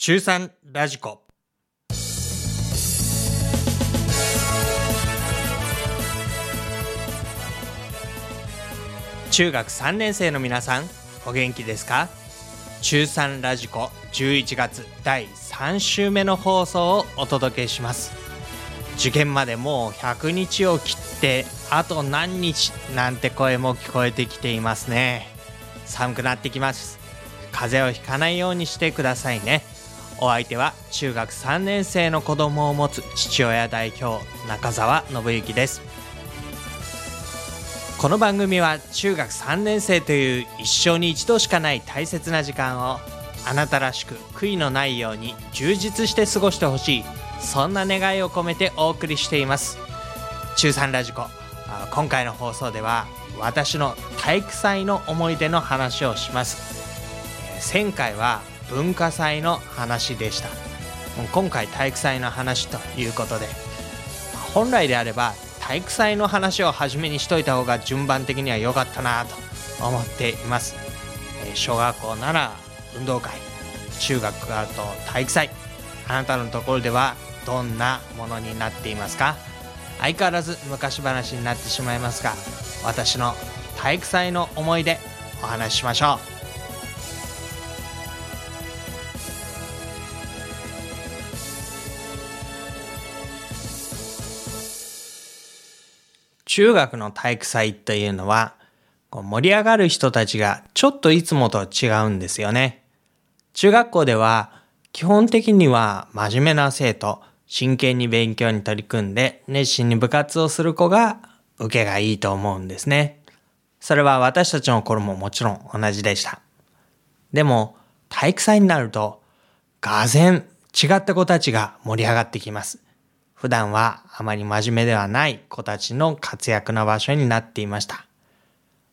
中3ラジコ。中学3年生の皆さんお元気ですか？中3ラジコ11月第3週目の放送をお届けします。受験までもう100日を切ってあと何日なんて声も聞こえてきていますね。寒くなってきます。風邪をひかないようにしてくださいね。お相手は中学3年生の子供を持つ父親代表中澤信之です。この番組は中学3年生という一生に一度しかない大切な時間をあなたらしく悔いのないように充実して過ごしてほしいそんな願いを込めてお送りしています。中3ラジコ今回の放送では私の体育祭の思い出の話をします。前回は文化祭の話でした。今回体育祭の話ということで本来であれば体育祭の話を初めにしといた方が順番的には良かったなと思っています。小学校なら運動会中学だと体育祭あなたのところではどんなものになっていますか？相変わらず昔話になってしまいますが私の体育祭の思い出お話ししましょう。中学の体育祭というのは、盛り上がる人たちがちょっといつもと違うんですよね。中学校では基本的には真面目な生徒、真剣に勉強に取り組んで熱心に部活をする子が受けがいいと思うんですね。それは私たちの頃ももちろん同じでした。でも体育祭になると、がぜ違った子たちが盛り上がってきます。普段はあまり真面目ではない子たちの活躍の場所になっていました。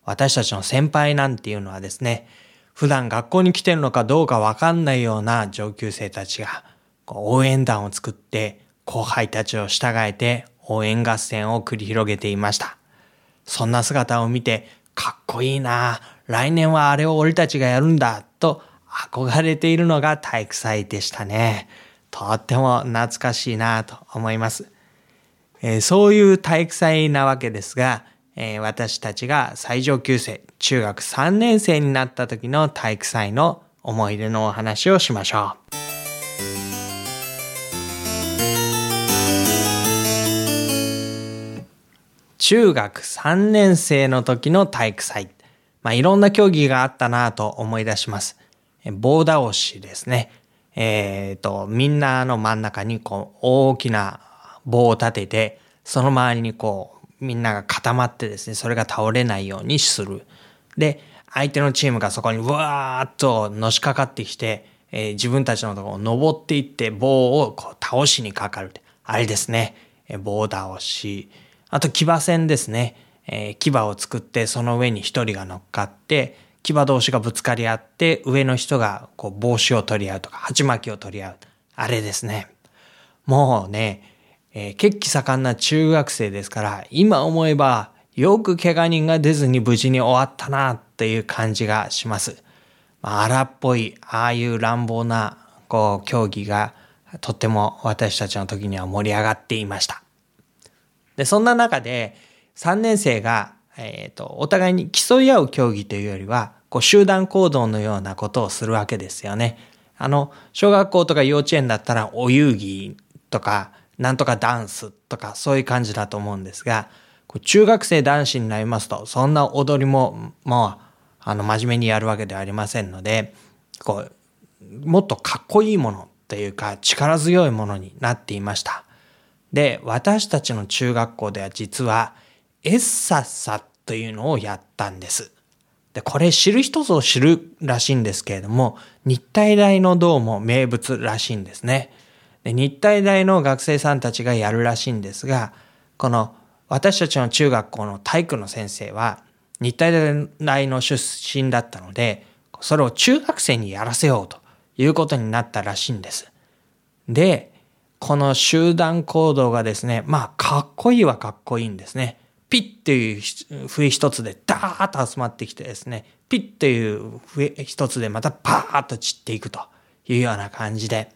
私たちの先輩なんていうのはですね、普段学校に来てるのかどうかわかんないような上級生たちが応援団を作って後輩たちを従えて応援合戦を繰り広げていました。そんな姿を見てかっこいいな来年はあれを俺たちがやるんだと憧れているのが体育祭でしたね。とても懐かしいなと思います。えー、そういう体育祭なわけですが、えー、私たちが最上級生、中学3年生になった時の体育祭の思い出のお話をしましょう。中学3年生の時の体育祭。まあ、いろんな競技があったなと思い出します。棒倒しですね。えっ、ー、と、みんなの真ん中にこう大きな棒を立てて、その周りにこうみんなが固まってですね、それが倒れないようにする。で、相手のチームがそこにわーっとのしかかってきて、えー、自分たちのところを登っていって棒をこう倒しにかかる。あれですね。えー、棒倒し。あと騎馬戦ですね。えー、牙を作ってその上に一人が乗っかって、牙同士がぶつかり合って、上の人がこう帽子を取り合うとか、鉢巻きを取り合う。あれですね。もうね、えー、血気盛んな中学生ですから、今思えばよく怪我人が出ずに無事に終わったなっていう感じがします。まあ、荒っぽい、ああいう乱暴な、こう、競技がとっても私たちの時には盛り上がっていました。で、そんな中で3年生がえっ、ー、と、お互いに競い合う競技というよりは、こう集団行動のようなことをするわけですよね。あの、小学校とか幼稚園だったらお遊戯とか、なんとかダンスとかそういう感じだと思うんですが、こう中学生男子になりますと、そんな踊りも、もう、あの、真面目にやるわけではありませんので、こう、もっとかっこいいものというか、力強いものになっていました。で、私たちの中学校では実は、エッサッサというのをやったんです。で、これ知る人ぞ知るらしいんですけれども、日体大のどうも名物らしいんですね。で日体大の学生さんたちがやるらしいんですが、この私たちの中学校の体育の先生は日体大の出身だったので、それを中学生にやらせようということになったらしいんです。で、この集団行動がですね、まあかっこいいはかっこいいんですね。ピッっていう笛一つでダーッと集まってきてですね、ピッっていう笛一つでまたパーッと散っていくというような感じで。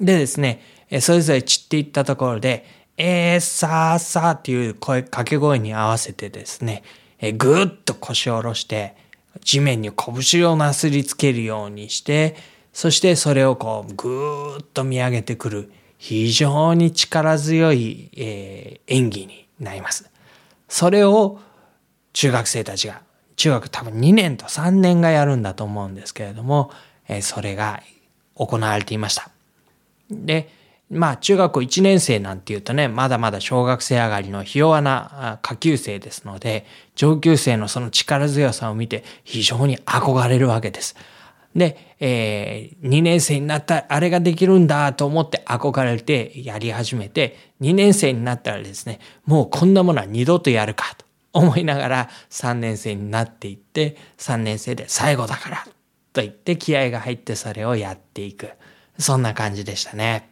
でですね、それぞれ散っていったところで、えー、さーさーっていう声、掛け声に合わせてですね、えぐーっと腰を下ろして、地面に拳をなすりつけるようにして、そしてそれをこうぐーっと見上げてくる非常に力強い、えー、演技になります。それを中学生たちが、中学多分2年と3年がやるんだと思うんですけれども、え、それが行われていました。で、まあ中学校1年生なんていうとね、まだまだ小学生上がりのひ弱な下級生ですので、上級生のその力強さを見て非常に憧れるわけです。で、えー、2年生になったらあれができるんだと思って憧れてやり始めて、2年生になったらですね、もうこんなものは二度とやるかと思いながら3年生になっていって、3年生で最後だからと言って気合が入ってそれをやっていく。そんな感じでしたね。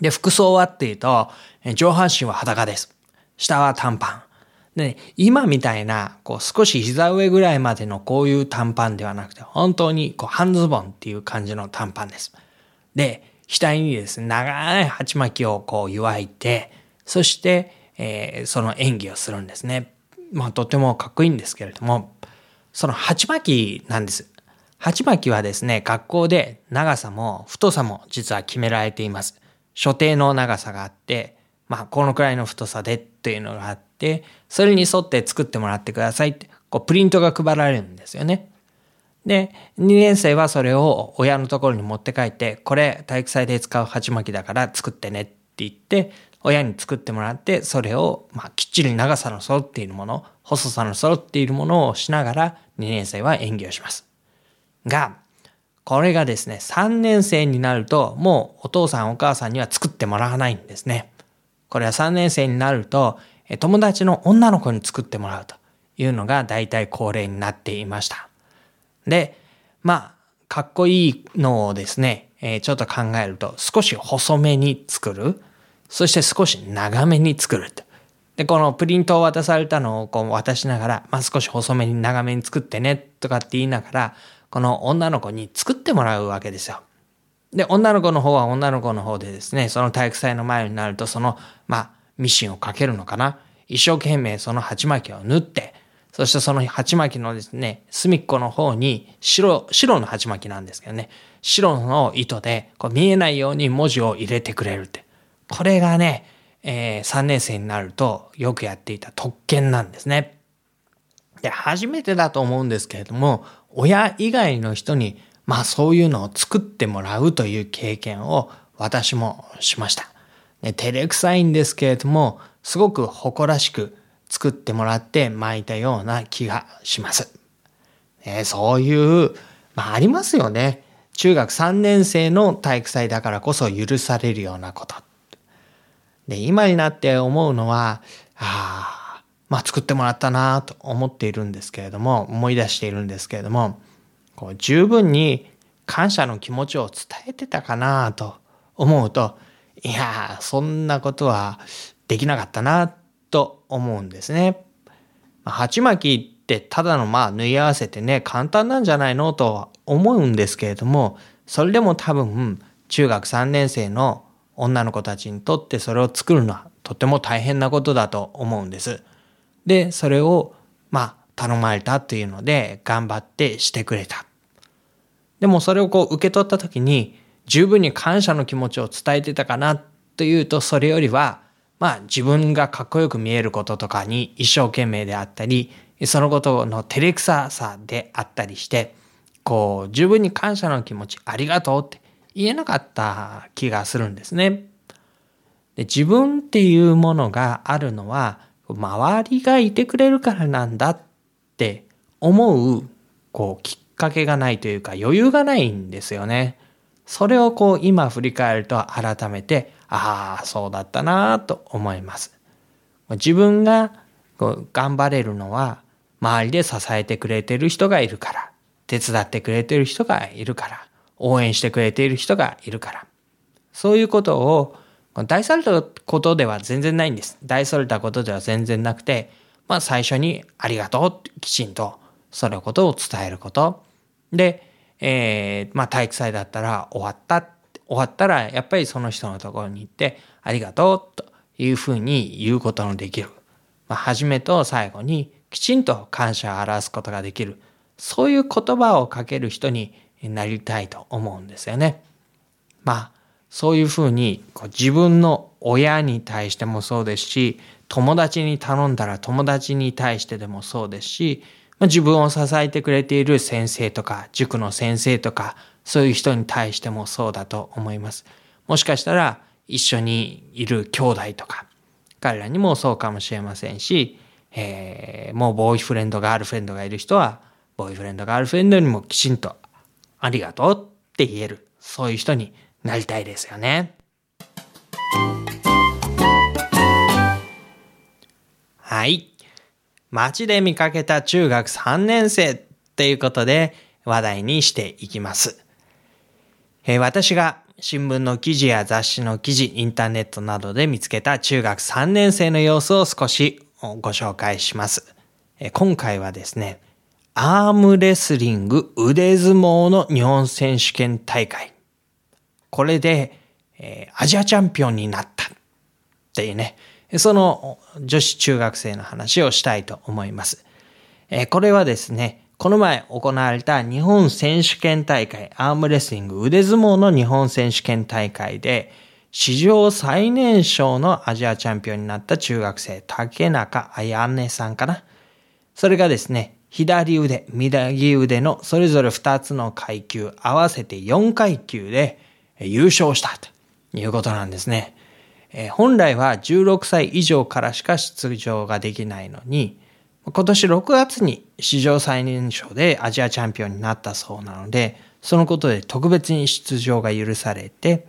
で、服装はっていうと、上半身は裸です。下は短パン。で、今みたいな、こう少し膝上ぐらいまでのこういう短パンではなくて、本当にこう半ズボンっていう感じの短パンです。で、額にですね、長い鉢巻きをこう湯いて、そして、えー、その演技をするんですね。まあとてもかっこいいんですけれども、その鉢巻きなんです。鉢巻きはですね、学校で長さも太さも実は決められています。所定の長さがあって、まあ、このくらいの太さでっていうのがあって、それに沿って作ってもらってくださいって、こう、プリントが配られるんですよね。で、2年生はそれを親のところに持って帰って、これ体育祭で使う鉢巻きだから作ってねって言って、親に作ってもらって、それを、まあ、きっちり長さの揃っているもの、細さの揃っているものをしながら、2年生は演技をします。が、これがですね、3年生になると、もうお父さんお母さんには作ってもらわないんですね。これは3年生になると、友達の女の子に作ってもらうというのが大体恒例になっていました。で、まあ、かっこいいのをですね、え、ちょっと考えると、少し細めに作る。そして少し長めに作ると。で、このプリントを渡されたのをこう渡しながら、まあ少し細めに長めに作ってねとかって言いながら、この女の子に作ってもらうわけですよ。で、女の子の方は女の子の方でですね、その体育祭の前になると、その、まあ、ミシンをかけるのかな。一生懸命その鉢巻きを縫って、そしてその鉢巻きのですね、隅っこの方に白、白の鉢巻きなんですけどね、白の糸でこう見えないように文字を入れてくれるって。これがね、えー、3年生になるとよくやっていた特権なんですね。で、初めてだと思うんですけれども、親以外の人に、まあそういうのを作ってもらうという経験を私もしました。ね、照れくさいんですけれども、すごく誇らしく作ってもらって巻いたような気がします。ね、そういう、まあありますよね。中学3年生の体育祭だからこそ許されるようなこと。で、今になって思うのは、ああ、まあ、作ってもらったなと思っているんですけれども、思い出しているんですけれども、こう十分に感謝の気持ちを伝えてたかなと思うと、いやそんなことはできなかったなと思うんですね。鉢巻きってただのまあ縫い合わせてね、簡単なんじゃないのと思うんですけれども、それでも多分中学3年生の女の子たちにとってそれを作るのはとても大変なことだと思うんです。で、それを、まあ、頼まれたというので、頑張ってしてくれた。でもそれをこう受け取った時に、十分に感謝の気持ちを伝えてたかなというと、それよりは、まあ自分がかっこよく見えることとかに一生懸命であったり、そのことの照れくささであったりして、こう、十分に感謝の気持ち、ありがとうって言えなかった気がするんですね。で自分っていうものがあるのは、周りがいてくれるからなんだって思う、こう、きっかけがないというか余裕がないんですよね。それをこう今振り返ると改めて、ああ、そうだったなと思います。自分がこう頑張れるのは周りで支えてくれてる人がいるから、手伝ってくれてる人がいるから、応援してくれている人がいるから。そういうことを大それたことでは全然ないんです。大それたことでは全然なくて、まあ最初にありがとうきちんとそのことを伝えること。で、えー、まあ体育祭だったら終わった、終わったらやっぱりその人のところに行ってありがとうというふうに言うことのできる。まあ、初めと最後にきちんと感謝を表すことができる。そういう言葉をかける人になりたいと思うんですよね。まあ、そういうふうにこう自分の親に対してもそうですし、友達に頼んだら友達に対してでもそうですし、自分を支えてくれている先生とか、塾の先生とか、そういう人に対してもそうだと思います。もしかしたら一緒にいる兄弟とか、彼らにもそうかもしれませんし、えー、もうボーイフレンド、ガールフレンドがいる人は、ボーイフレンド、ガールフレンドにもきちんとありがとうって言える、そういう人になりたいですよね。街で見かけた中学3年生っていうことで話題にしていきます。えー、私が新聞の記事や雑誌の記事、インターネットなどで見つけた中学3年生の様子を少しご紹介します。えー、今回はですね、アームレスリング腕相撲の日本選手権大会。これで、えー、アジアチャンピオンになったっていうね、その女子中学生の話をしたいと思います。え、これはですね、この前行われた日本選手権大会、アームレスリング腕相撲の日本選手権大会で、史上最年少のアジアチャンピオンになった中学生、竹中彩音さんかな。それがですね、左腕、右腕のそれぞれ2つの階級、合わせて4階級で優勝したということなんですね。えー、本来は16歳以上からしか出場ができないのに、今年6月に史上最年少でアジアチャンピオンになったそうなので、そのことで特別に出場が許されて、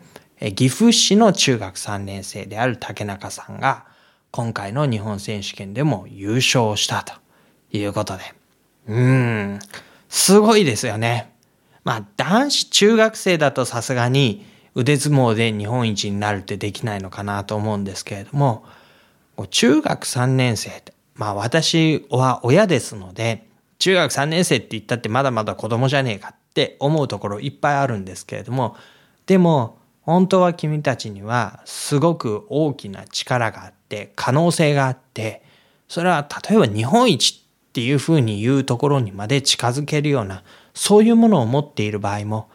岐阜市の中学3年生である竹中さんが、今回の日本選手権でも優勝したということで。うーん、すごいですよね。まあ男子中学生だとさすがに腕相撲で日本一になるってできないのかなと思うんですけれども、中学3年生って、まあ私は親ですので、中学3年生って言ったってまだまだ子供じゃねえかって思うところいっぱいあるんですけれども、でも本当は君たちにはすごく大きな力があって、可能性があって、それは例えば日本一っていうふうに言うところにまで近づけるような、そういうものを持っている場合も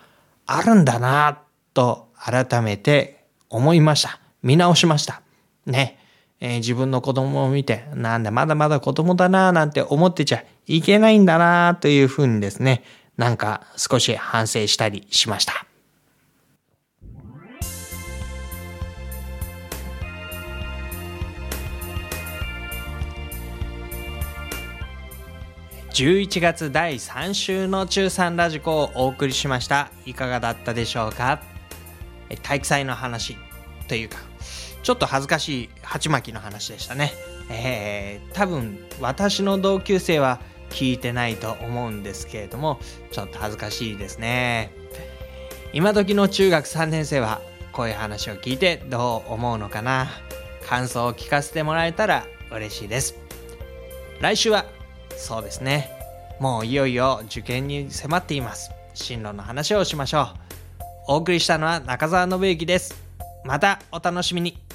あるんだなと改めて思いました。見直しました。ね。えー、自分の子供を見て、なんだまだまだ子供だななんて思ってちゃいけないんだなというふうにですね、なんか少し反省したりしました。11月第3週の中3ラジコをお送りしました。いかがだったでしょうか？体育祭の話というか、ちょっと恥ずかしい鉢巻きの話でしたね。えー、多分私の同級生は聞いてないと思うんですけれども、ちょっと恥ずかしいですね。今時の中学3年生はこういう話を聞いてどう思うのかな感想を聞かせてもらえたら嬉しいです。来週はそうですね。もういよいよ受験に迫っています。進路の話をしましょう。お送りしたのは中澤信之です。またお楽しみに。